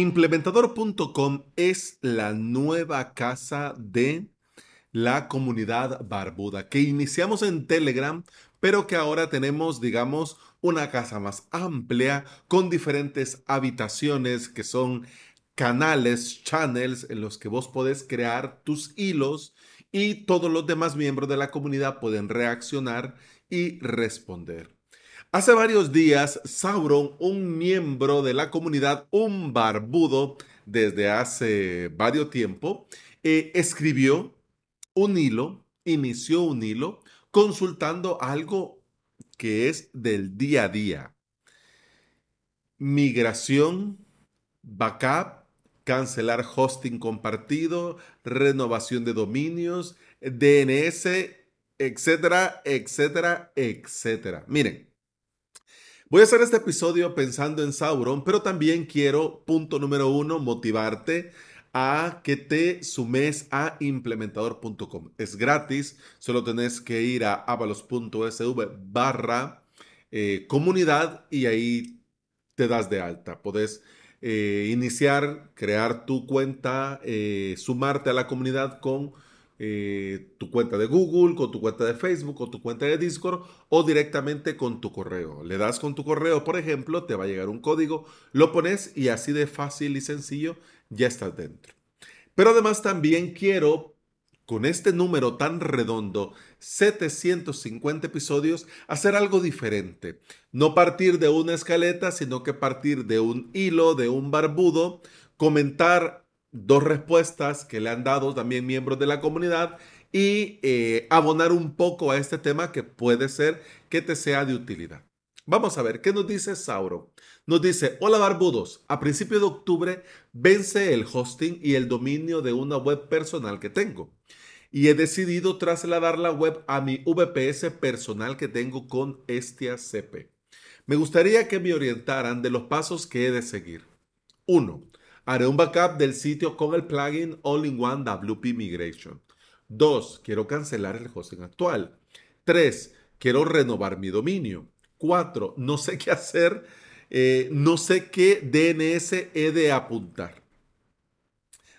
Implementador.com es la nueva casa de la comunidad barbuda que iniciamos en Telegram, pero que ahora tenemos, digamos, una casa más amplia con diferentes habitaciones que son canales, channels en los que vos podés crear tus hilos y todos los demás miembros de la comunidad pueden reaccionar y responder. Hace varios días, Sauron, un miembro de la comunidad, un barbudo desde hace varios tiempo, eh, escribió un hilo, inició un hilo, consultando algo que es del día a día. Migración, backup, cancelar hosting compartido, renovación de dominios, DNS, etcétera, etcétera, etcétera. Miren, Voy a hacer este episodio pensando en Sauron, pero también quiero, punto número uno, motivarte a que te sumes a implementador.com. Es gratis, solo tenés que ir a avalos.sv barra eh, comunidad y ahí te das de alta. Podés eh, iniciar, crear tu cuenta, eh, sumarte a la comunidad con eh, tu cuenta de Google, con tu cuenta de Facebook, con tu cuenta de Discord o directamente con tu correo. Le das con tu correo, por ejemplo, te va a llegar un código, lo pones y así de fácil y sencillo ya estás dentro. Pero además también quiero, con este número tan redondo, 750 episodios, hacer algo diferente. No partir de una escaleta, sino que partir de un hilo, de un barbudo, comentar dos respuestas que le han dado también miembros de la comunidad y eh, abonar un poco a este tema que puede ser que te sea de utilidad. Vamos a ver, ¿qué nos dice Sauro? Nos dice, hola barbudos, a principios de octubre vence el hosting y el dominio de una web personal que tengo. Y he decidido trasladar la web a mi VPS personal que tengo con Estia CP. Me gustaría que me orientaran de los pasos que he de seguir. 1. Haré un backup del sitio con el plugin All-in-One WP Migration. 2. Quiero cancelar el hosting actual. 3. Quiero renovar mi dominio. 4. No sé qué hacer. Eh, no sé qué DNS he de apuntar.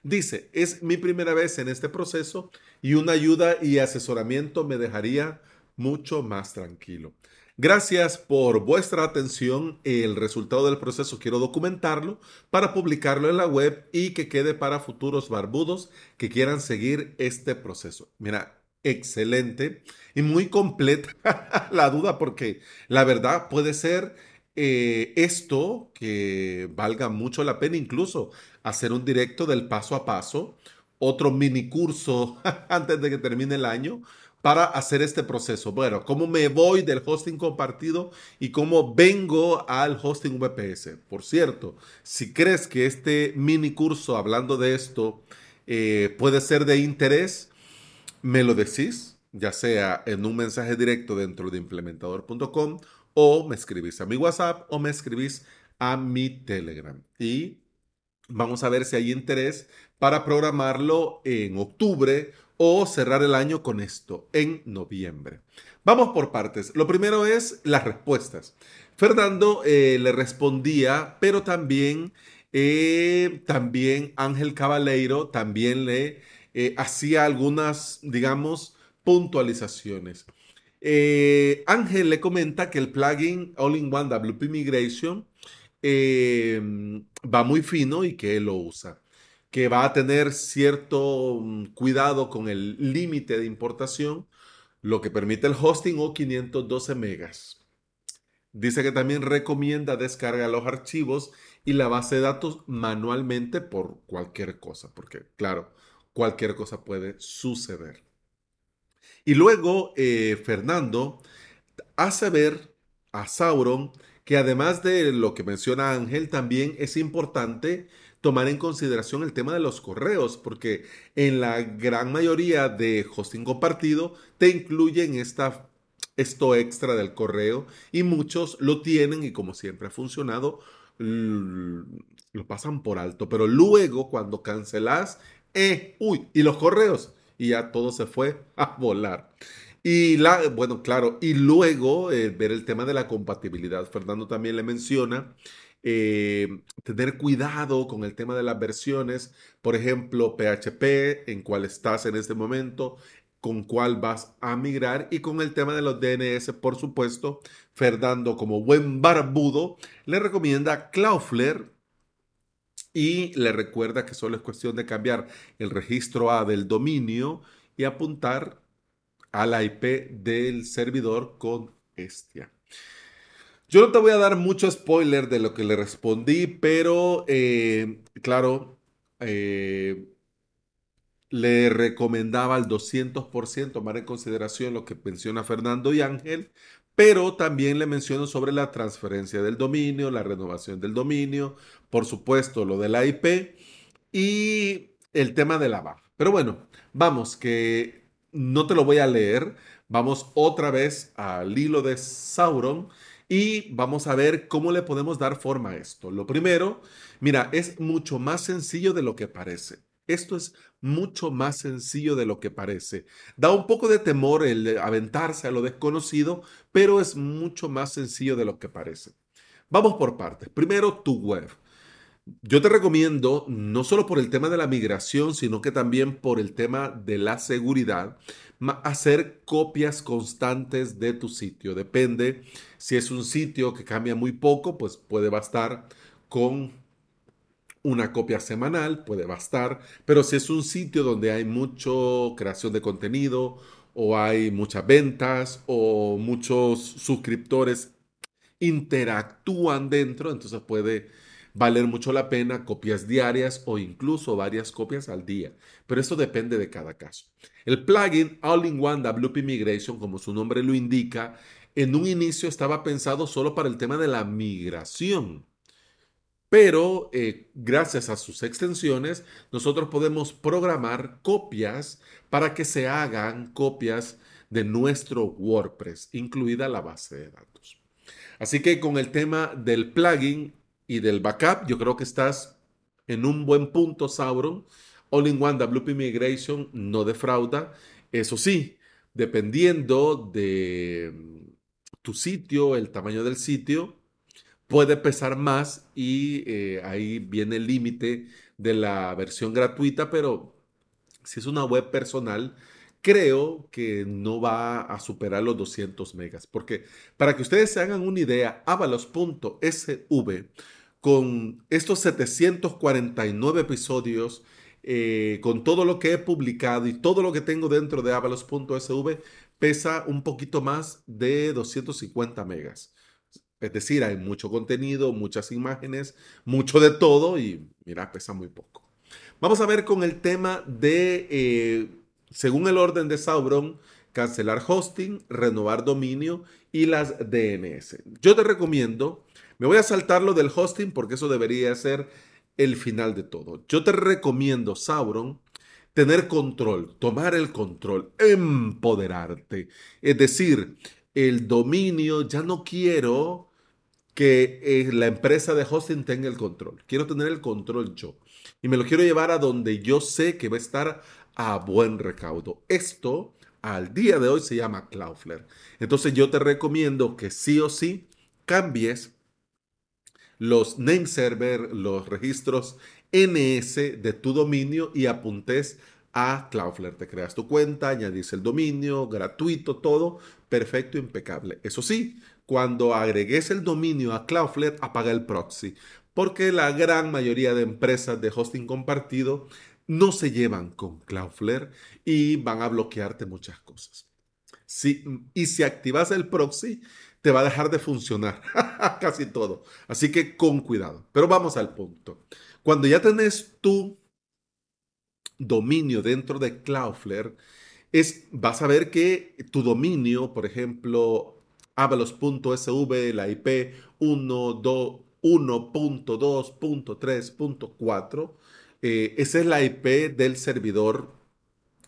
Dice, es mi primera vez en este proceso y una ayuda y asesoramiento me dejaría mucho más tranquilo. Gracias por vuestra atención. El resultado del proceso quiero documentarlo para publicarlo en la web y que quede para futuros barbudos que quieran seguir este proceso. Mira, excelente y muy completa la duda porque la verdad puede ser eh, esto que valga mucho la pena incluso hacer un directo del paso a paso, otro mini curso antes de que termine el año para hacer este proceso. Bueno, cómo me voy del hosting compartido y cómo vengo al hosting VPS. Por cierto, si crees que este mini curso hablando de esto eh, puede ser de interés, me lo decís, ya sea en un mensaje directo dentro de implementador.com o me escribís a mi WhatsApp o me escribís a mi Telegram. Y vamos a ver si hay interés para programarlo en octubre o cerrar el año con esto en noviembre. Vamos por partes. Lo primero es las respuestas. Fernando eh, le respondía, pero también, eh, también Ángel Cabaleiro también le eh, hacía algunas, digamos, puntualizaciones. Ángel le comenta que el plugin All-in-One WP Migration va muy fino y que él lo usa que va a tener cierto mm, cuidado con el límite de importación, lo que permite el hosting o 512 megas. Dice que también recomienda descargar los archivos y la base de datos manualmente por cualquier cosa, porque claro, cualquier cosa puede suceder. Y luego eh, Fernando hace ver a Sauron que además de lo que menciona Ángel, también es importante tomar en consideración el tema de los correos, porque en la gran mayoría de hosting compartido te incluyen esta, esto extra del correo y muchos lo tienen y como siempre ha funcionado, lo pasan por alto. Pero luego cuando cancelas, eh, uy, y los correos, y ya todo se fue a volar. Y la, bueno, claro, y luego eh, ver el tema de la compatibilidad. Fernando también le menciona eh, tener cuidado con el tema de las versiones, por ejemplo, PHP, en cuál estás en este momento, con cuál vas a migrar y con el tema de los DNS, por supuesto, Fernando, como buen barbudo, le recomienda Cloudflare y le recuerda que solo es cuestión de cambiar el registro A del dominio y apuntar a la IP del servidor con Estia. Yo no te voy a dar mucho spoiler de lo que le respondí, pero eh, claro, eh, le recomendaba al 200% tomar en consideración lo que menciona Fernando y Ángel, pero también le menciono sobre la transferencia del dominio, la renovación del dominio, por supuesto lo de la IP y el tema de la baja. Pero bueno, vamos, que no te lo voy a leer, vamos otra vez al hilo de Sauron y vamos a ver cómo le podemos dar forma a esto. Lo primero, mira, es mucho más sencillo de lo que parece. Esto es mucho más sencillo de lo que parece. Da un poco de temor el aventarse a lo desconocido, pero es mucho más sencillo de lo que parece. Vamos por partes. Primero, tu web. Yo te recomiendo, no solo por el tema de la migración, sino que también por el tema de la seguridad, hacer copias constantes de tu sitio. Depende, si es un sitio que cambia muy poco, pues puede bastar con una copia semanal, puede bastar, pero si es un sitio donde hay mucha creación de contenido o hay muchas ventas o muchos suscriptores interactúan dentro, entonces puede valer mucho la pena copias diarias o incluso varias copias al día, pero eso depende de cada caso. El plugin All-in-One WP Migration, como su nombre lo indica, en un inicio estaba pensado solo para el tema de la migración. Pero eh, gracias a sus extensiones, nosotros podemos programar copias para que se hagan copias de nuestro WordPress, incluida la base de datos. Así que con el tema del plugin y del backup, yo creo que estás en un buen punto, Sauron. All-in-One WP Migration no defrauda. Eso sí, dependiendo de mm, tu sitio, el tamaño del sitio, puede pesar más y eh, ahí viene el límite de la versión gratuita, pero si es una web personal, creo que no va a superar los 200 megas, porque para que ustedes se hagan una idea, avalos.sv con estos 749 episodios, eh, con todo lo que he publicado y todo lo que tengo dentro de avalos.sv, pesa un poquito más de 250 megas. Es decir, hay mucho contenido, muchas imágenes, mucho de todo y mira, pesa muy poco. Vamos a ver con el tema de, eh, según el orden de Sauron, cancelar hosting, renovar dominio y las DNS. Yo te recomiendo me voy a saltar lo del hosting porque eso debería ser el final de todo. Yo te recomiendo, Sauron, tener control, tomar el control, empoderarte. Es decir, el dominio, ya no quiero que eh, la empresa de hosting tenga el control. Quiero tener el control yo. Y me lo quiero llevar a donde yo sé que va a estar a buen recaudo. Esto al día de hoy se llama Cloudflare. Entonces yo te recomiendo que sí o sí cambies los name server, los registros NS de tu dominio y apuntes a Cloudflare. Te creas tu cuenta, añadís el dominio, gratuito, todo, perfecto, impecable. Eso sí, cuando agregues el dominio a Cloudflare, apaga el proxy, porque la gran mayoría de empresas de hosting compartido no se llevan con Cloudflare y van a bloquearte muchas cosas. Sí, y si activas el proxy, te va a dejar de funcionar casi todo. Así que con cuidado. Pero vamos al punto. Cuando ya tenés tu dominio dentro de Cloudflare, es, vas a ver que tu dominio, por ejemplo, avalos.sv, la IP 1.2.3.4, eh, esa es la IP del servidor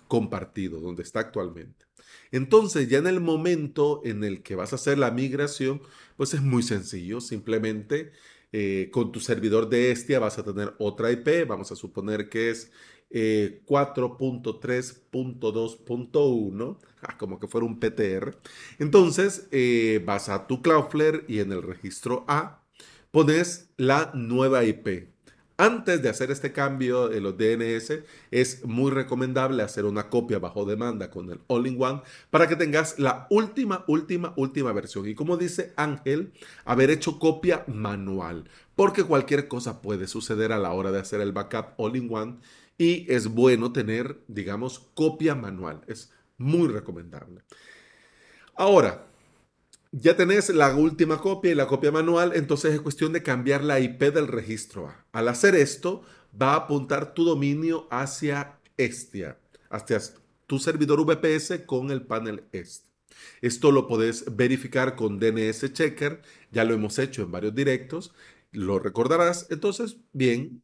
compartido, donde está actualmente. Entonces, ya en el momento en el que vas a hacer la migración, pues es muy sencillo. Simplemente eh, con tu servidor de Estia vas a tener otra IP. Vamos a suponer que es 4.3.2.1, ah, como que fuera un PTR. Entonces eh, vas a tu Cloudflare y en el registro A pones la nueva IP. Antes de hacer este cambio de los DNS, es muy recomendable hacer una copia bajo demanda con el All-in-One para que tengas la última, última, última versión. Y como dice Ángel, haber hecho copia manual, porque cualquier cosa puede suceder a la hora de hacer el backup All-in-One y es bueno tener, digamos, copia manual. Es muy recomendable. Ahora, ya tenés la última copia y la copia manual, entonces es cuestión de cambiar la IP del registro A. Al hacer esto, va a apuntar tu dominio hacia Estia, hacia tu servidor VPS con el panel EST. Esto lo podés verificar con DNS Checker, ya lo hemos hecho en varios directos, lo recordarás. Entonces, bien,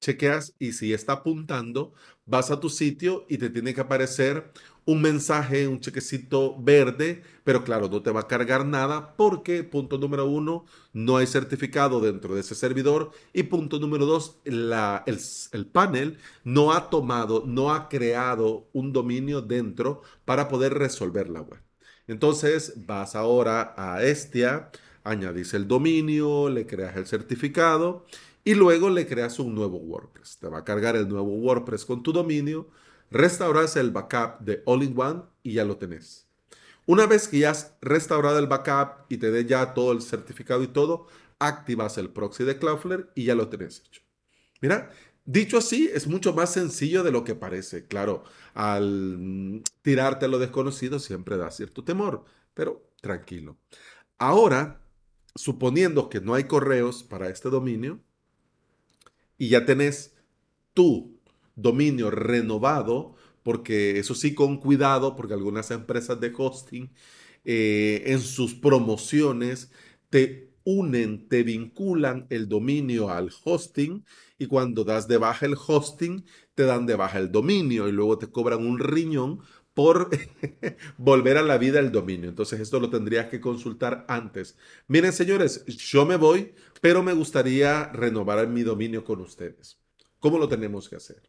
chequeas y si está apuntando, vas a tu sitio y te tiene que aparecer un mensaje, un chequecito verde, pero claro, no te va a cargar nada porque, punto número uno, no hay certificado dentro de ese servidor y punto número dos, el panel no ha tomado, no ha creado un dominio dentro para poder resolver la web. Entonces vas ahora a Estia, añadís el dominio, le creas el certificado y luego le creas un nuevo WordPress. Te va a cargar el nuevo WordPress con tu dominio restauras el backup de All-in-One y ya lo tenés. Una vez que ya has restaurado el backup y te dé ya todo el certificado y todo, activas el proxy de Cloudflare y ya lo tenés hecho. Mira, dicho así, es mucho más sencillo de lo que parece. Claro, al tirarte a lo desconocido siempre da cierto temor, pero tranquilo. Ahora, suponiendo que no hay correos para este dominio y ya tenés tú dominio renovado, porque eso sí con cuidado, porque algunas empresas de hosting eh, en sus promociones te unen, te vinculan el dominio al hosting y cuando das de baja el hosting, te dan de baja el dominio y luego te cobran un riñón por volver a la vida el dominio. Entonces esto lo tendrías que consultar antes. Miren señores, yo me voy, pero me gustaría renovar mi dominio con ustedes. ¿Cómo lo tenemos que hacer?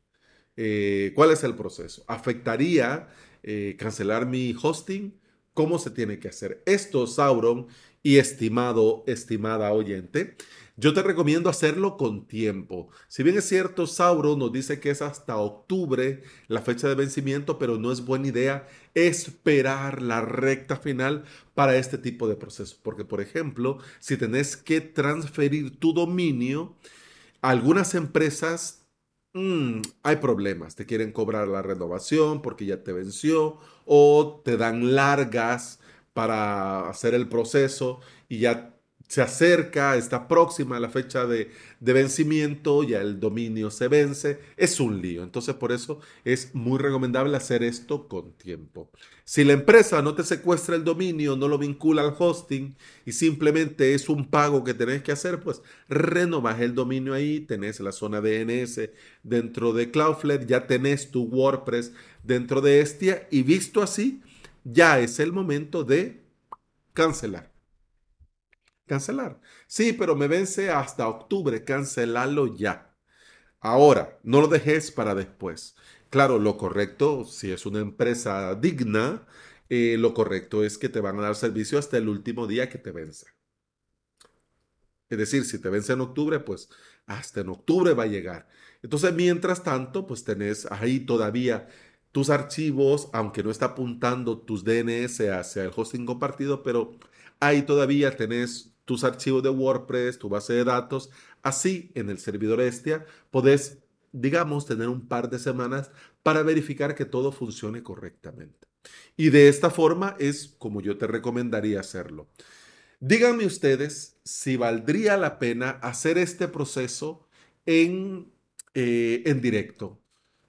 Eh, ¿Cuál es el proceso? ¿Afectaría eh, cancelar mi hosting? ¿Cómo se tiene que hacer? Esto, Sauron y estimado, estimada oyente, yo te recomiendo hacerlo con tiempo. Si bien es cierto, Sauron nos dice que es hasta octubre la fecha de vencimiento, pero no es buena idea esperar la recta final para este tipo de procesos. Porque, por ejemplo, si tenés que transferir tu dominio, algunas empresas Mm, hay problemas, te quieren cobrar la renovación porque ya te venció o te dan largas para hacer el proceso y ya se acerca, está próxima a la fecha de, vencimiento, ya el dominio se vence, es un lío. Entonces por eso es muy recomendable hacer esto con tiempo. Si la empresa no te secuestra el dominio, no lo vincula al hosting y simplemente es un pago que tenés que hacer, pues renovas el dominio ahí, tenés la zona DNS dentro de Cloudflare, ya tenés tu WordPress dentro de Estia y visto así, ya es el momento de cancelar cancelar. Sí, pero me vence hasta octubre, cancelarlo ya. Ahora, no lo dejes para después. Claro, lo correcto, si es una empresa digna, eh, lo correcto es que te van a dar servicio hasta el último día que te vence. Es decir, si te vence en octubre, pues hasta en octubre va a llegar. Entonces, mientras tanto, pues tenés ahí todavía tus archivos, aunque no está apuntando tus DNS hacia el hosting compartido, pero ahí todavía tenés tus archivos de WordPress, tu base de datos. Así, en el servidor Estia, podés, digamos, tener un par de semanas para verificar que todo funcione correctamente. Y de esta forma es como yo te recomendaría hacerlo. Díganme ustedes si valdría la pena hacer este proceso en, eh, en directo.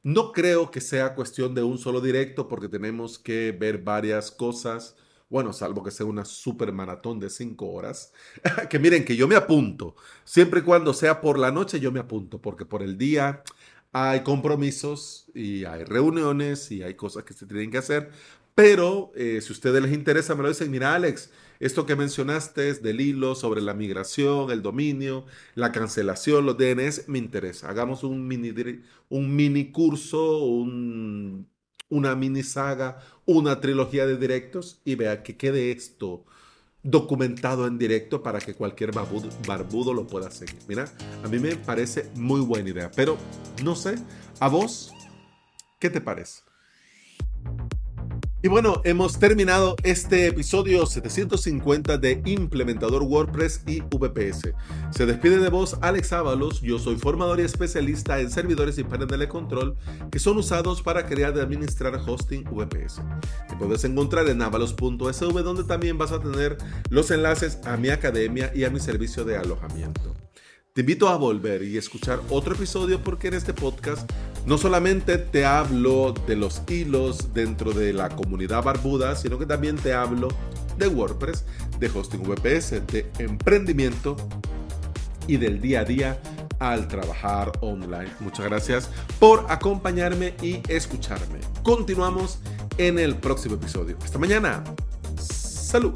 No creo que sea cuestión de un solo directo porque tenemos que ver varias cosas. Bueno, salvo que sea una super maratón de cinco horas, que miren que yo me apunto, siempre y cuando sea por la noche yo me apunto, porque por el día hay compromisos y hay reuniones y hay cosas que se tienen que hacer, pero eh, si a ustedes les interesa me lo dicen, mira Alex, esto que mencionaste es del hilo sobre la migración, el dominio, la cancelación, los DNS, me interesa. Hagamos un mini, un mini curso, un, una mini saga, una trilogía de directos y vea que quede esto documentado en directo para que cualquier barbudo, barbudo, lo pueda seguir. Mira, a mí me parece muy buena idea, pero no sé, a vos, ¿qué te parece? Y bueno, hemos terminado este episodio 750 de Implementador WordPress y VPS. Se despide de vos Alex Ábalos, yo soy formador y especialista en servidores y paneles de control que son usados para crear y administrar hosting VPS. Te puedes encontrar en avalos.sv donde también vas a tener los enlaces a mi academia y a mi servicio de alojamiento. Te invito a volver y escuchar otro episodio porque en este podcast no solamente te hablo de los hilos dentro de la comunidad barbuda, sino que también te hablo de WordPress, de hosting VPS, de emprendimiento y del día a día al trabajar online. Muchas gracias por acompañarme y escucharme. Continuamos en el próximo episodio. Hasta mañana. Salud.